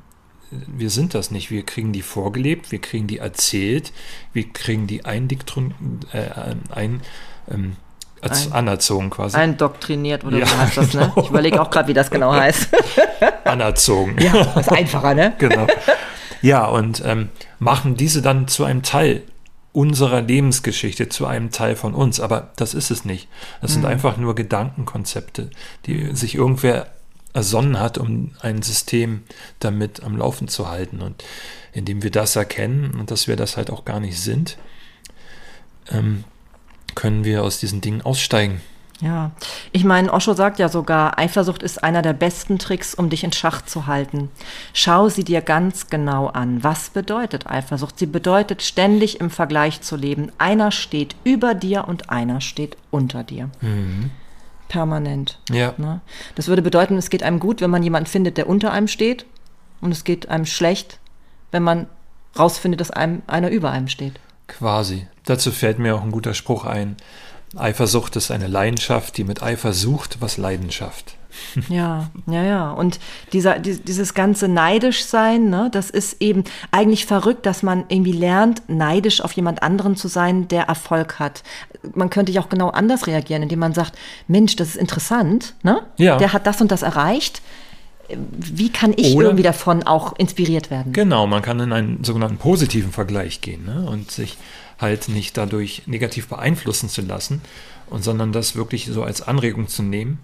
wir sind das nicht. Wir kriegen die vorgelebt, wir kriegen die erzählt, wir kriegen die eindiktron, äh, ein, ähm, ein, anerzogen quasi. Eindoktriniert oder ja, wie heißt das, ne? Genau. Ich überlege auch gerade, wie das genau heißt. <laughs> anerzogen. Ja, das ist einfacher, ne? <laughs> genau. Ja, und ähm, machen diese dann zu einem Teil unserer Lebensgeschichte, zu einem Teil von uns. Aber das ist es nicht. Das mhm. sind einfach nur Gedankenkonzepte, die sich irgendwer ersonnen hat, um ein System damit am Laufen zu halten. Und indem wir das erkennen und dass wir das halt auch gar nicht sind, ähm, können wir aus diesen Dingen aussteigen. Ja, ich meine, Osho sagt ja sogar, Eifersucht ist einer der besten Tricks, um dich in Schach zu halten. Schau sie dir ganz genau an. Was bedeutet Eifersucht? Sie bedeutet ständig im Vergleich zu leben. Einer steht über dir und einer steht unter dir. Mhm permanent. Ja. Ne? Das würde bedeuten, es geht einem gut, wenn man jemanden findet, der unter einem steht, und es geht einem schlecht, wenn man rausfindet, dass einem einer über einem steht. Quasi. Dazu fällt mir auch ein guter Spruch ein. Eifersucht ist eine Leidenschaft, die mit Eifer sucht, was Leidenschaft. <laughs> Ja, ja, ja. Und dieser, dieses ganze neidisch sein, ne, das ist eben eigentlich verrückt, dass man irgendwie lernt, neidisch auf jemand anderen zu sein, der Erfolg hat. Man könnte ja auch genau anders reagieren, indem man sagt, Mensch, das ist interessant, ne? Ja. Der hat das und das erreicht. Wie kann ich Oder, irgendwie davon auch inspiriert werden? Genau, man kann in einen sogenannten positiven Vergleich gehen ne? und sich halt nicht dadurch negativ beeinflussen zu lassen, und sondern das wirklich so als Anregung zu nehmen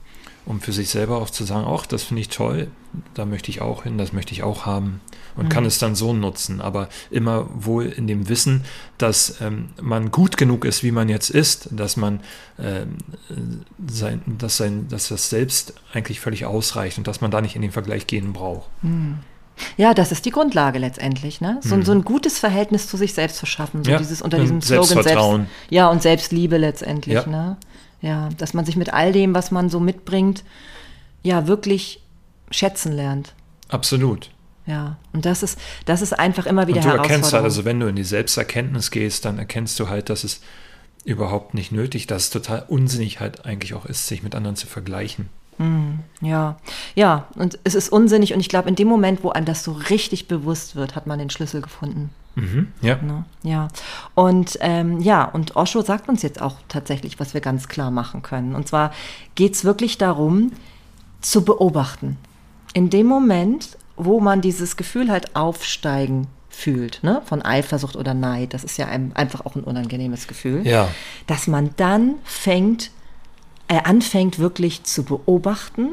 um für sich selber auch zu sagen, ach, das finde ich toll, da möchte ich auch hin, das möchte ich auch haben und mhm. kann es dann so nutzen, aber immer wohl in dem Wissen, dass ähm, man gut genug ist, wie man jetzt ist, dass man ähm, sein, dass sein, dass das selbst eigentlich völlig ausreicht und dass man da nicht in den Vergleich gehen braucht. Mhm. Ja, das ist die Grundlage letztendlich, ne? So, mhm. so, ein gutes Verhältnis zu sich selbst zu schaffen, so ja, dieses unter diesem Slogan Selbst, ja und Selbstliebe letztendlich, ja. ne? Ja, dass man sich mit all dem, was man so mitbringt, ja wirklich schätzen lernt. Absolut. Ja, und das ist, das ist einfach immer wieder und du erkennst halt, also wenn du in die Selbsterkenntnis gehst, dann erkennst du halt, dass es überhaupt nicht nötig, dass es total unsinnig halt eigentlich auch ist, sich mit anderen zu vergleichen. Mm, ja, ja, und es ist unsinnig und ich glaube, in dem Moment, wo einem das so richtig bewusst wird, hat man den Schlüssel gefunden. Mhm, ja. Ne? Ja. Und ähm, ja, und Osho sagt uns jetzt auch tatsächlich, was wir ganz klar machen können. Und zwar geht es wirklich darum, zu beobachten. In dem Moment, wo man dieses Gefühl halt aufsteigen fühlt, ne? von Eifersucht oder Neid, das ist ja einem einfach auch ein unangenehmes Gefühl, ja. dass man dann fängt, äh, anfängt wirklich zu beobachten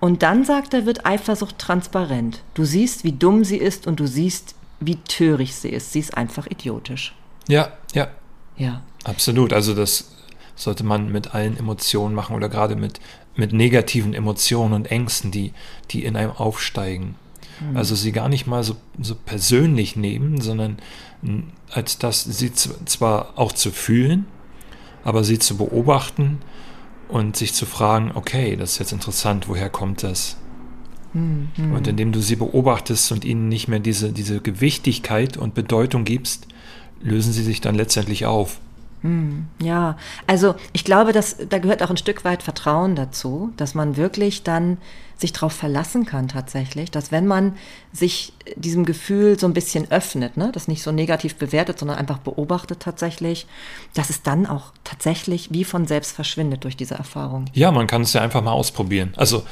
und dann sagt er, wird Eifersucht transparent. Du siehst, wie dumm sie ist und du siehst, wie töricht sie ist. Sie ist einfach idiotisch. Ja, ja. Ja. Absolut. Also das sollte man mit allen Emotionen machen oder gerade mit, mit negativen Emotionen und Ängsten, die, die in einem aufsteigen. Mhm. Also sie gar nicht mal so, so persönlich nehmen, sondern als das, sie zwar auch zu fühlen, aber sie zu beobachten und sich zu fragen, okay, das ist jetzt interessant, woher kommt das? Mhm. Und indem du sie beobachtest und ihnen nicht mehr diese, diese Gewichtigkeit und Bedeutung gibst, lösen sie sich dann letztendlich auf. Hm, ja, also ich glaube, dass da gehört auch ein Stück weit Vertrauen dazu, dass man wirklich dann sich darauf verlassen kann tatsächlich, dass wenn man sich diesem Gefühl so ein bisschen öffnet, ne, das nicht so negativ bewertet, sondern einfach beobachtet tatsächlich, dass es dann auch tatsächlich wie von selbst verschwindet durch diese Erfahrung. Ja, man kann es ja einfach mal ausprobieren. Also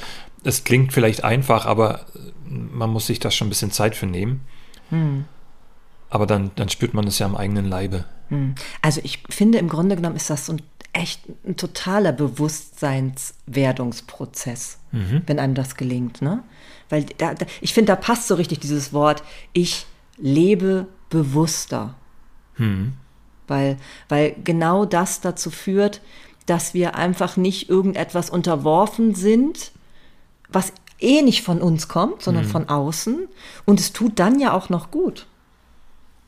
es klingt vielleicht einfach, aber man muss sich da schon ein bisschen Zeit für nehmen. Hm. Aber dann, dann spürt man es ja am eigenen Leibe. Hm. Also ich finde, im Grunde genommen ist das so ein echt ein totaler Bewusstseinswerdungsprozess, mhm. wenn einem das gelingt. Ne? Weil da, da, ich finde, da passt so richtig dieses Wort, ich lebe bewusster. Mhm. Weil, weil genau das dazu führt, dass wir einfach nicht irgendetwas unterworfen sind, was eh nicht von uns kommt, sondern mhm. von außen. Und es tut dann ja auch noch gut.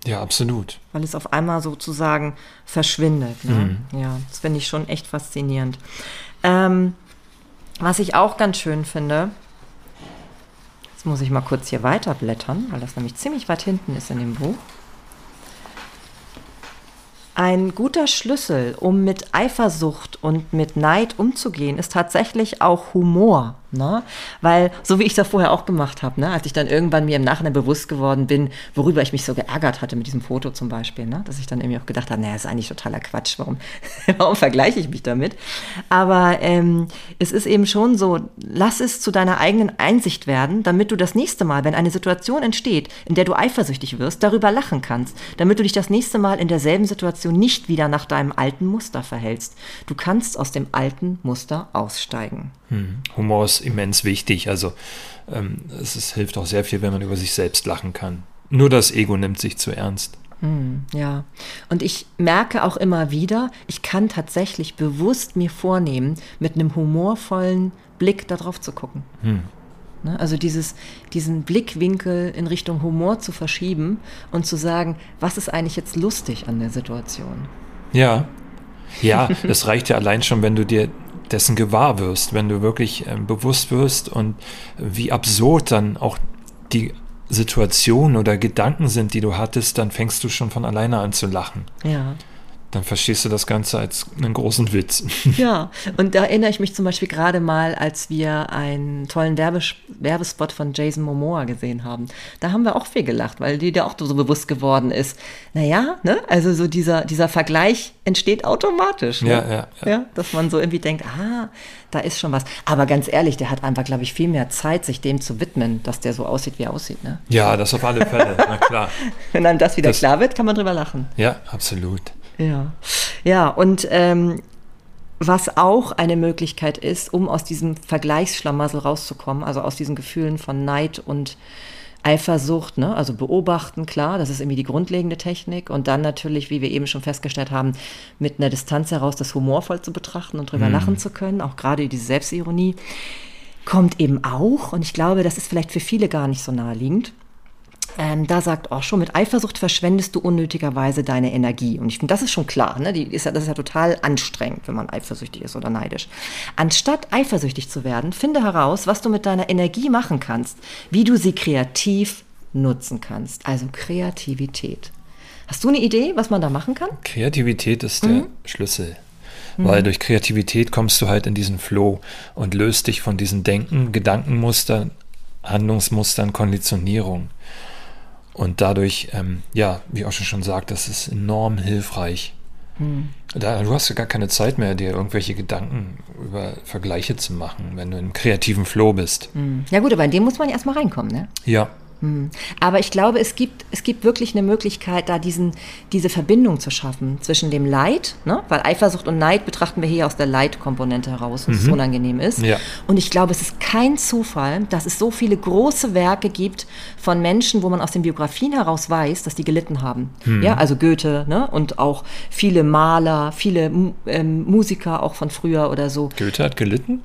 Ja, absolut. Weil es auf einmal sozusagen verschwindet. Ne? Mhm. Ja, das finde ich schon echt faszinierend. Ähm, was ich auch ganz schön finde, jetzt muss ich mal kurz hier weiterblättern, weil das nämlich ziemlich weit hinten ist in dem Buch. Ein guter Schlüssel, um mit Eifersucht und mit Neid umzugehen, ist tatsächlich auch Humor. Ne? Weil, so wie ich das vorher auch gemacht habe, ne? als ich dann irgendwann mir im Nachhinein bewusst geworden bin, worüber ich mich so geärgert hatte mit diesem Foto zum Beispiel, ne? dass ich dann irgendwie auch gedacht habe, naja, ist eigentlich totaler Quatsch, warum, <laughs> warum vergleiche ich mich damit? Aber ähm, es ist eben schon so, lass es zu deiner eigenen Einsicht werden, damit du das nächste Mal, wenn eine Situation entsteht, in der du eifersüchtig wirst, darüber lachen kannst, damit du dich das nächste Mal in derselben Situation nicht wieder nach deinem alten Muster verhältst. Du kannst aus dem alten Muster aussteigen. Hm. Humor ist immens wichtig. Also ähm, es ist, hilft auch sehr viel, wenn man über sich selbst lachen kann. Nur das Ego nimmt sich zu ernst. Hm, ja, und ich merke auch immer wieder, ich kann tatsächlich bewusst mir vornehmen, mit einem humorvollen Blick darauf zu gucken. Hm. Also dieses, diesen Blickwinkel in Richtung Humor zu verschieben und zu sagen, was ist eigentlich jetzt lustig an der Situation? Ja, ja, es reicht ja allein schon, wenn du dir dessen gewahr wirst, wenn du wirklich äh, bewusst wirst und wie absurd dann auch die Situationen oder Gedanken sind, die du hattest, dann fängst du schon von alleine an zu lachen. Ja dann verstehst du das Ganze als einen großen Witz. <laughs> Ja, und da erinnere ich mich zum Beispiel gerade mal, als wir einen tollen Werbes Werbespot von Jason Momoa gesehen haben. Da haben wir auch viel gelacht, weil dir ja auch so bewusst geworden ist. Naja, ne? also so dieser, dieser Vergleich entsteht automatisch. Ne? Ja, ja, ja, ja. Dass man so irgendwie denkt, ah, da ist schon was. Aber ganz ehrlich, der hat einfach, glaube ich, viel mehr Zeit, sich dem zu widmen, dass der so aussieht, wie er aussieht. Ne? Ja, das auf alle Fälle, na klar. <laughs> Wenn einem das wieder das, klar wird, kann man drüber lachen. Ja, absolut. Ja, ja und ähm, was auch eine Möglichkeit ist, um aus diesem Vergleichsschlamassel rauszukommen, also aus diesen Gefühlen von Neid und Eifersucht, ne? also beobachten, klar, das ist irgendwie die grundlegende Technik. Und dann natürlich, wie wir eben schon festgestellt haben, mit einer Distanz heraus das humorvoll zu betrachten und drüber mhm. lachen zu können, auch gerade diese Selbstironie, kommt eben auch, und ich glaube, das ist vielleicht für viele gar nicht so naheliegend, ähm, da sagt Osho, mit Eifersucht verschwendest du unnötigerweise deine Energie. Und ich finde, das ist schon klar. Ne? Die ist ja, das ist ja total anstrengend, wenn man eifersüchtig ist oder neidisch. Anstatt eifersüchtig zu werden, finde heraus, was du mit deiner Energie machen kannst, wie du sie kreativ nutzen kannst. Also Kreativität. Hast du eine Idee, was man da machen kann? Kreativität ist der mhm. Schlüssel. Weil mhm. durch Kreativität kommst du halt in diesen Flow und löst dich von diesen Denken, Gedankenmustern, Handlungsmustern, Konditionierung. Und dadurch, ähm, ja, wie auch schon sagt, das ist enorm hilfreich. Hm. Da, du hast ja gar keine Zeit mehr, dir irgendwelche Gedanken über Vergleiche zu machen, wenn du im kreativen Flow bist. Hm. Ja gut, aber in dem muss man erstmal reinkommen, ne? Ja. Hm. Aber ich glaube, es gibt, es gibt wirklich eine Möglichkeit, da diesen, diese Verbindung zu schaffen zwischen dem Leid, ne? weil Eifersucht und Neid betrachten wir hier aus der Leidkomponente heraus, was mhm. unangenehm ist. Ja. Und ich glaube, es ist kein Zufall, dass es so viele große Werke gibt von Menschen, wo man aus den Biografien heraus weiß, dass die gelitten haben. Mhm. Ja, also Goethe ne? und auch viele Maler, viele ähm, Musiker auch von früher oder so. Goethe hat gelitten?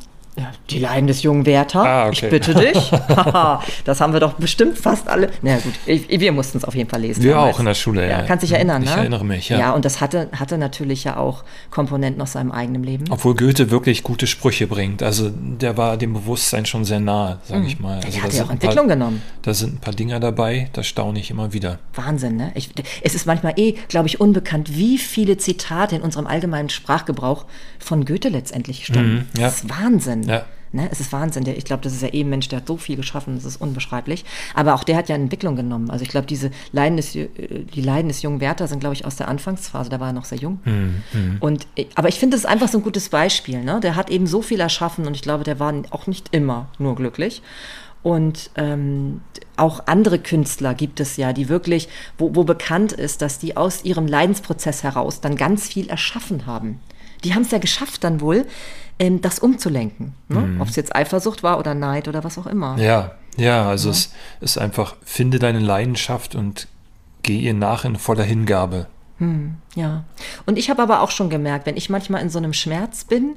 Die Leiden des jungen Werther. Ah, okay. Ich bitte dich. <laughs> das haben wir doch bestimmt fast alle. Na gut, ich, wir mussten es auf jeden Fall lesen. Wir damals. auch in der Schule, ja. ja. Kannst dich erinnern, ich ne? Ich erinnere mich, ja. Ja, und das hatte, hatte natürlich ja auch Komponenten aus seinem eigenen Leben. Obwohl Goethe wirklich gute Sprüche bringt. Also der war dem Bewusstsein schon sehr nahe, sage mhm. ich mal. Also der hat ja auch Entwicklung paar, genommen. Da sind ein paar Dinger dabei, da staune ich immer wieder. Wahnsinn, ne? Ich, es ist manchmal eh, glaube ich, unbekannt, wie viele Zitate in unserem allgemeinen Sprachgebrauch von Goethe letztendlich stammen. Mhm, ja. Das ist Wahnsinn. Ja. Ne? Es ist Wahnsinn. Der, ich glaube, das ist ja eben ein Mensch, der hat so viel geschaffen, das ist unbeschreiblich. Aber auch der hat ja eine Entwicklung genommen. Also ich glaube, diese Leiden des, äh, die Leiden des jungen Werther sind, glaube ich, aus der Anfangsphase, da war er noch sehr jung. Mhm. Und, äh, aber ich finde, das ist einfach so ein gutes Beispiel. Ne? Der hat eben so viel erschaffen und ich glaube, der war auch nicht immer nur glücklich. Und ähm, auch andere Künstler gibt es ja, die wirklich, wo, wo bekannt ist, dass die aus ihrem Leidensprozess heraus dann ganz viel erschaffen haben. Die haben es ja geschafft dann wohl, ähm, das umzulenken. Ne? Mhm. Ob es jetzt Eifersucht war oder Neid oder was auch immer. Ja, ja, also ja. es ist einfach, finde deine Leidenschaft und geh ihr nach in voller Hingabe. Hm, ja. Und ich habe aber auch schon gemerkt, wenn ich manchmal in so einem Schmerz bin,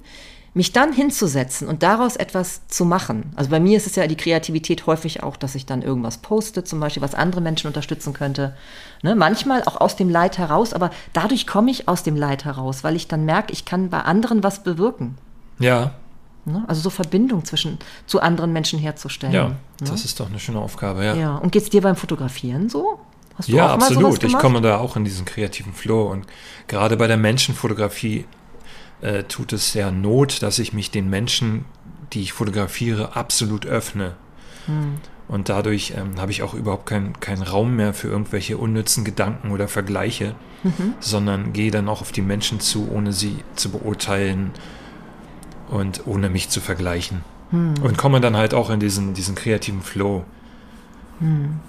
mich dann hinzusetzen und daraus etwas zu machen. Also bei mir ist es ja die Kreativität häufig auch, dass ich dann irgendwas poste, zum Beispiel, was andere Menschen unterstützen könnte. Ne? Manchmal auch aus dem Leid heraus, aber dadurch komme ich aus dem Leid heraus, weil ich dann merke, ich kann bei anderen was bewirken. Ja. Ne? Also so Verbindung zwischen zu anderen Menschen herzustellen. Ja, ne? das ist doch eine schöne Aufgabe, ja. Ja, und geht es dir beim Fotografieren so? Hast du ja, auch absolut. ich komme da auch in diesen kreativen Flow und gerade bei der Menschenfotografie äh, tut es sehr Not, dass ich mich den Menschen, die ich fotografiere, absolut öffne. Hm. Und dadurch ähm, habe ich auch überhaupt keinen kein Raum mehr für irgendwelche unnützen Gedanken oder Vergleiche, mhm. sondern gehe dann auch auf die Menschen zu, ohne sie zu beurteilen und ohne mich zu vergleichen. Hm. Und komme dann halt auch in diesen, diesen kreativen Flow. Hm.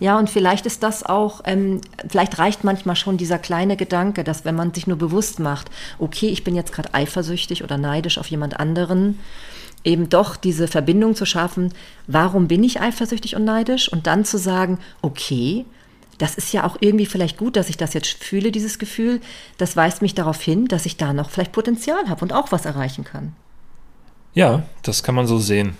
Ja, und vielleicht ist das auch, ähm, vielleicht reicht manchmal schon dieser kleine Gedanke, dass wenn man sich nur bewusst macht, okay, ich bin jetzt gerade eifersüchtig oder neidisch auf jemand anderen, eben doch diese Verbindung zu schaffen, warum bin ich eifersüchtig und neidisch? Und dann zu sagen, okay, das ist ja auch irgendwie vielleicht gut, dass ich das jetzt fühle, dieses Gefühl. Das weist mich darauf hin, dass ich da noch vielleicht Potenzial habe und auch was erreichen kann. Ja, das kann man so sehen.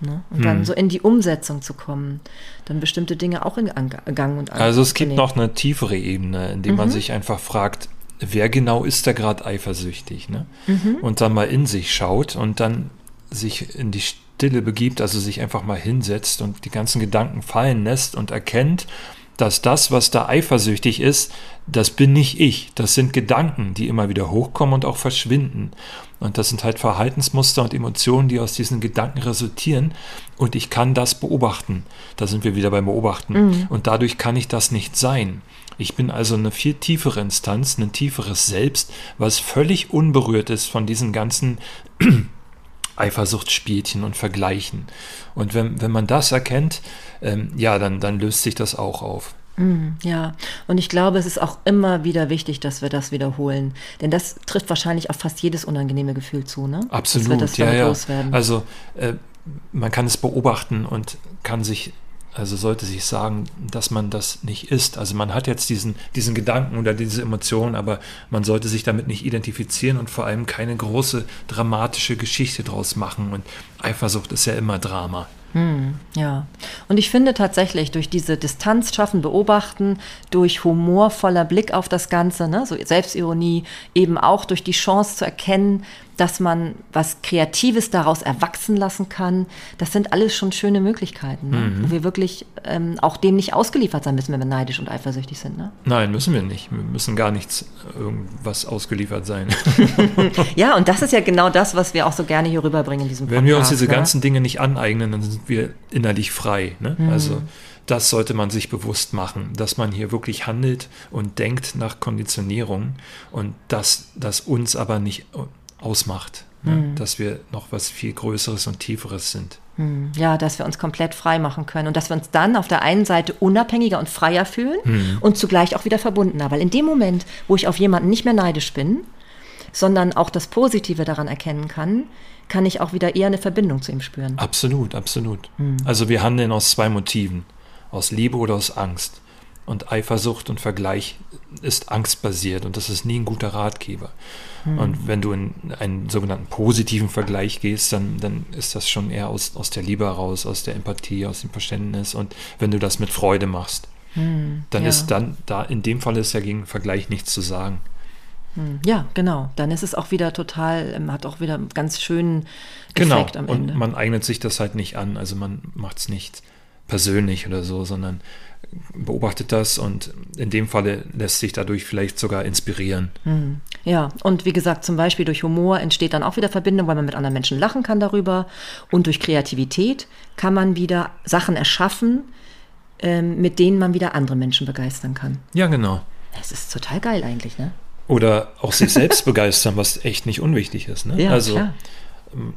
Ne? Und hm. dann so in die Umsetzung zu kommen, dann bestimmte Dinge auch in Gang und An Also es gibt noch eine tiefere Ebene, in der mhm. man sich einfach fragt, wer genau ist da gerade eifersüchtig? Ne? Mhm. Und dann mal in sich schaut und dann sich in die Stille begibt, also sich einfach mal hinsetzt und die ganzen Gedanken fallen lässt und erkennt, dass das, was da eifersüchtig ist, das bin nicht ich. Das sind Gedanken, die immer wieder hochkommen und auch verschwinden. Und das sind halt Verhaltensmuster und Emotionen, die aus diesen Gedanken resultieren. Und ich kann das beobachten. Da sind wir wieder beim Beobachten. Mhm. Und dadurch kann ich das nicht sein. Ich bin also eine viel tiefere Instanz, ein tieferes Selbst, was völlig unberührt ist von diesen ganzen Eifersuchtsspielchen und Vergleichen. Und wenn, wenn man das erkennt, ähm, ja, dann, dann löst sich das auch auf. Mhm, ja, und ich glaube, es ist auch immer wieder wichtig, dass wir das wiederholen. Denn das trifft wahrscheinlich auf fast jedes unangenehme Gefühl zu, ne? Absolut, ja, ja. Also äh, man kann es beobachten und kann sich also sollte sich sagen, dass man das nicht ist. Also man hat jetzt diesen, diesen Gedanken oder diese Emotion, aber man sollte sich damit nicht identifizieren und vor allem keine große dramatische Geschichte draus machen. Und Eifersucht ist ja immer Drama. Hm, ja, und ich finde tatsächlich durch diese Distanz schaffen, beobachten, durch humorvoller Blick auf das Ganze, ne, so Selbstironie, eben auch durch die Chance zu erkennen, dass man was Kreatives daraus erwachsen lassen kann. Das sind alles schon schöne Möglichkeiten, ne? mhm. wo wir wirklich ähm, auch dem nicht ausgeliefert sein müssen, wenn wir neidisch und eifersüchtig sind. Ne? Nein, müssen wir nicht. Wir müssen gar nichts irgendwas ausgeliefert sein. <laughs> <laughs> ja, und das ist ja genau das, was wir auch so gerne hier rüberbringen in diesem Podcast. Wenn wir uns diese ne? ganzen Dinge nicht aneignen, dann sind wir innerlich frei. Ne? Mhm. Also das sollte man sich bewusst machen, dass man hier wirklich handelt und denkt nach Konditionierung und dass das uns aber nicht ausmacht. mhm. dass wir noch was viel Größeres und Tieferes sind. Mhm. Ja, dass wir uns komplett frei machen können und dass wir uns dann auf der einen Seite unabhängiger und freier fühlen mhm. und zugleich auch wieder verbundener. Weil in dem Moment, wo ich auf jemanden nicht mehr neidisch bin, sondern auch das Positive daran erkennen kann, kann ich auch wieder eher eine Verbindung zu ihm spüren. Absolut, absolut. Mhm. Also wir handeln aus zwei Motiven, aus Liebe oder aus Angst. Und Eifersucht und Vergleich ist angstbasiert und das ist nie ein guter Ratgeber. Mhm. Und wenn du in einen sogenannten positiven Vergleich gehst, dann, dann ist das schon eher aus, aus der Liebe heraus, aus der Empathie, aus dem Verständnis. Und wenn du das mit Freude machst, mhm, dann ja. ist dann, da in dem Fall ist ja gegen Vergleich nichts zu sagen. Hm. Ja, genau. Dann ist es auch wieder total, ähm, hat auch wieder einen ganz schönen genau. Effekt genau. am Ende. Und man eignet sich das halt nicht an. Also man macht es nicht persönlich oder so, sondern beobachtet das und in dem Falle lässt sich dadurch vielleicht sogar inspirieren. Hm. Ja, und wie gesagt, zum Beispiel durch Humor entsteht dann auch wieder Verbindung, weil man mit anderen Menschen lachen kann darüber. Und durch Kreativität kann man wieder Sachen erschaffen, ähm, mit denen man wieder andere Menschen begeistern kann. Ja, genau. Das ist total geil eigentlich, ne? Oder auch sich <laughs> selbst begeistern, was echt nicht unwichtig ist. Ne? Ja, also klar.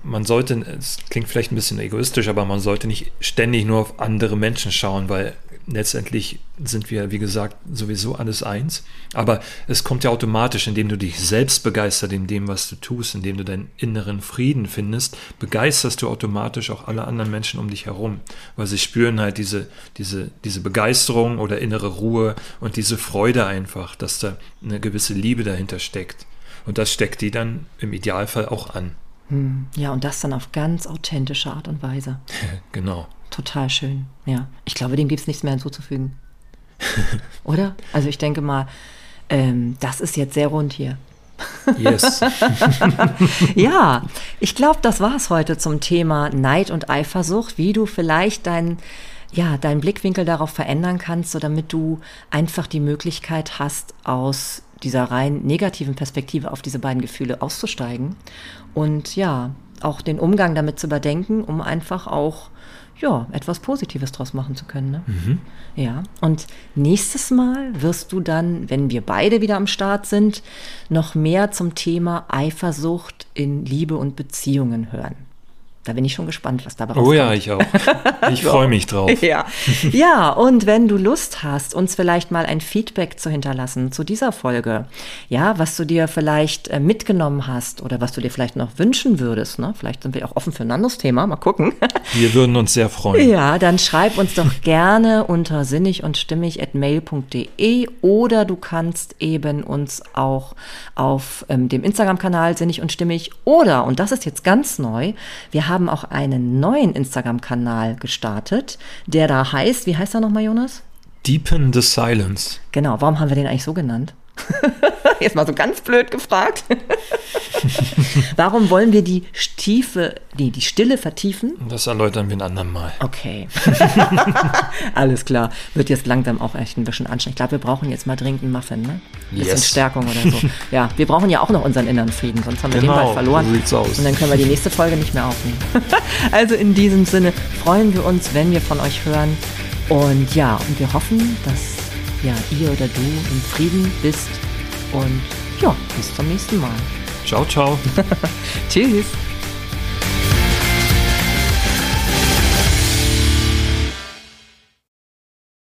man sollte, es klingt vielleicht ein bisschen egoistisch, aber man sollte nicht ständig nur auf andere Menschen schauen, weil letztendlich sind wir, wie gesagt, sowieso alles eins. Aber es kommt ja automatisch, indem du dich selbst begeisterst in dem, was du tust, indem du deinen inneren Frieden findest, begeisterst du automatisch auch alle anderen Menschen um dich herum, weil sie spüren halt diese, diese, diese Begeisterung oder innere Ruhe und diese Freude einfach, dass da eine gewisse Liebe dahinter steckt. Und das steckt die dann im Idealfall auch an. Hm. Ja, und das dann auf ganz authentische Art und Weise. <laughs> genau. Total schön, ja. Ich glaube, dem gibt es nichts mehr hinzuzufügen. <laughs> Oder? Also ich denke mal, ähm, das ist jetzt sehr rund hier. Yes. <laughs> ja, ich glaube, das war es heute zum Thema Neid und Eifersucht, wie du vielleicht deinen ja, deinen Blickwinkel darauf verändern kannst, so damit du einfach die Möglichkeit hast, aus dieser rein negativen Perspektive auf diese beiden Gefühle auszusteigen und ja, auch den Umgang damit zu überdenken, um einfach auch ja, etwas Positives draus machen zu können. Ne? Mhm. Ja, und nächstes Mal wirst du dann, wenn wir beide wieder am Start sind, noch mehr zum Thema Eifersucht in Liebe und Beziehungen hören. Da bin ich schon gespannt, was dabei rauskommt. Oh ja, ich auch. <laughs> Ich so. freue mich drauf. <laughs> Ja. ja, und wenn du Lust hast, uns vielleicht mal ein Feedback zu hinterlassen zu dieser Folge, ja, was du dir vielleicht äh, mitgenommen hast oder was du dir vielleicht noch wünschen würdest, ne? vielleicht sind wir auch offen für ein anderes Thema, mal gucken. <laughs> Wir würden uns sehr freuen. Ja, dann schreib uns doch gerne unter sinnig und stimmig at mail.de oder du kannst eben uns auch auf ähm, dem Instagram-Kanal sinnig und stimmig oder, und das ist jetzt ganz neu, wir haben haben auch einen neuen Instagram-Kanal gestartet, der da heißt, wie heißt er nochmal, Jonas? Deepen the Silence. Genau, warum haben wir den eigentlich so genannt? <laughs> Jetzt mal so ganz blöd gefragt. <laughs> Warum wollen wir die Stiefe, die, die Stille vertiefen? Das erläutern wir ein andermal. Okay. <laughs> Alles klar. Wird jetzt langsam auch echt ein bisschen anstrengend. Ich glaube, wir brauchen jetzt mal dringend einen Muffin, ne? Ein bisschen yes. Stärkung oder so. Ja, wir brauchen ja auch noch unseren inneren Frieden, sonst haben wir genau, den bald verloren. So sieht's aus. Und dann können wir die nächste Folge nicht mehr aufnehmen. also in diesem Sinne freuen wir uns, wenn wir von euch hören. Und ja, und wir hoffen, dass ja, ihr oder du im Frieden bist. Und ja, bis zum nächsten Mal. Ciao, ciao. <laughs> Tschüss.